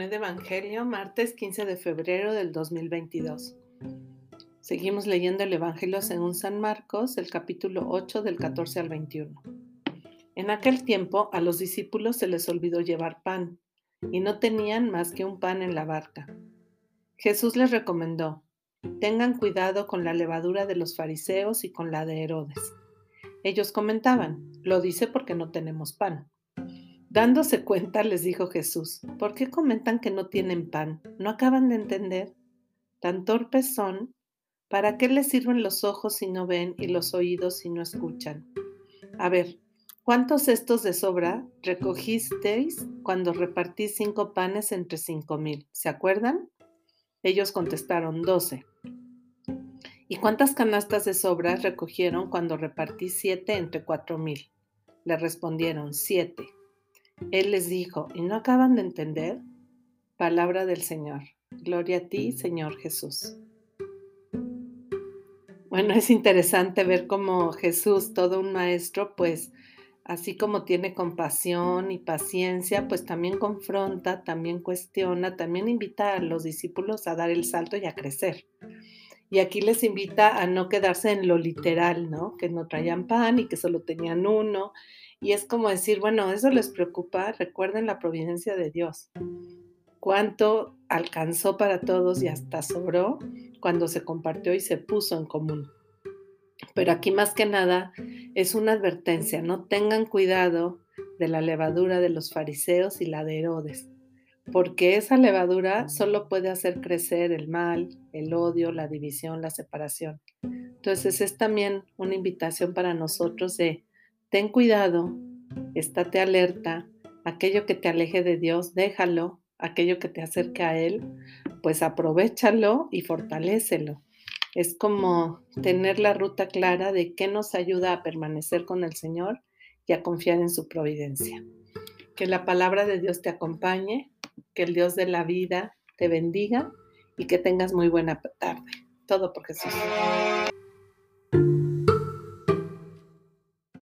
Evangelio, martes 15 de febrero del 2022. Seguimos leyendo el Evangelio según San Marcos, el capítulo 8 del 14 al 21. En aquel tiempo a los discípulos se les olvidó llevar pan y no tenían más que un pan en la barca. Jesús les recomendó, tengan cuidado con la levadura de los fariseos y con la de Herodes. Ellos comentaban, lo dice porque no tenemos pan. Dándose cuenta, les dijo Jesús, ¿por qué comentan que no tienen pan? ¿No acaban de entender? Tan torpes son, ¿para qué les sirven los ojos si no ven y los oídos si no escuchan? A ver, ¿cuántos estos de sobra recogisteis cuando repartí cinco panes entre cinco mil? ¿Se acuerdan? Ellos contestaron, doce. ¿Y cuántas canastas de sobra recogieron cuando repartí siete entre cuatro mil? Le respondieron, siete. Él les dijo, ¿y no acaban de entender? Palabra del Señor. Gloria a ti, Señor Jesús. Bueno, es interesante ver cómo Jesús, todo un maestro, pues así como tiene compasión y paciencia, pues también confronta, también cuestiona, también invita a los discípulos a dar el salto y a crecer. Y aquí les invita a no quedarse en lo literal, ¿no? Que no traían pan y que solo tenían uno y es como decir, bueno, eso les preocupa, recuerden la providencia de Dios. Cuánto alcanzó para todos y hasta sobró cuando se compartió y se puso en común. Pero aquí más que nada es una advertencia, no tengan cuidado de la levadura de los fariseos y la de Herodes, porque esa levadura solo puede hacer crecer el mal, el odio, la división, la separación. Entonces es también una invitación para nosotros de Ten cuidado, estate alerta, aquello que te aleje de Dios, déjalo, aquello que te acerque a Él, pues aprovechalo y fortalécelo. Es como tener la ruta clara de qué nos ayuda a permanecer con el Señor y a confiar en su providencia. Que la palabra de Dios te acompañe, que el Dios de la vida te bendiga y que tengas muy buena tarde. Todo por Jesús.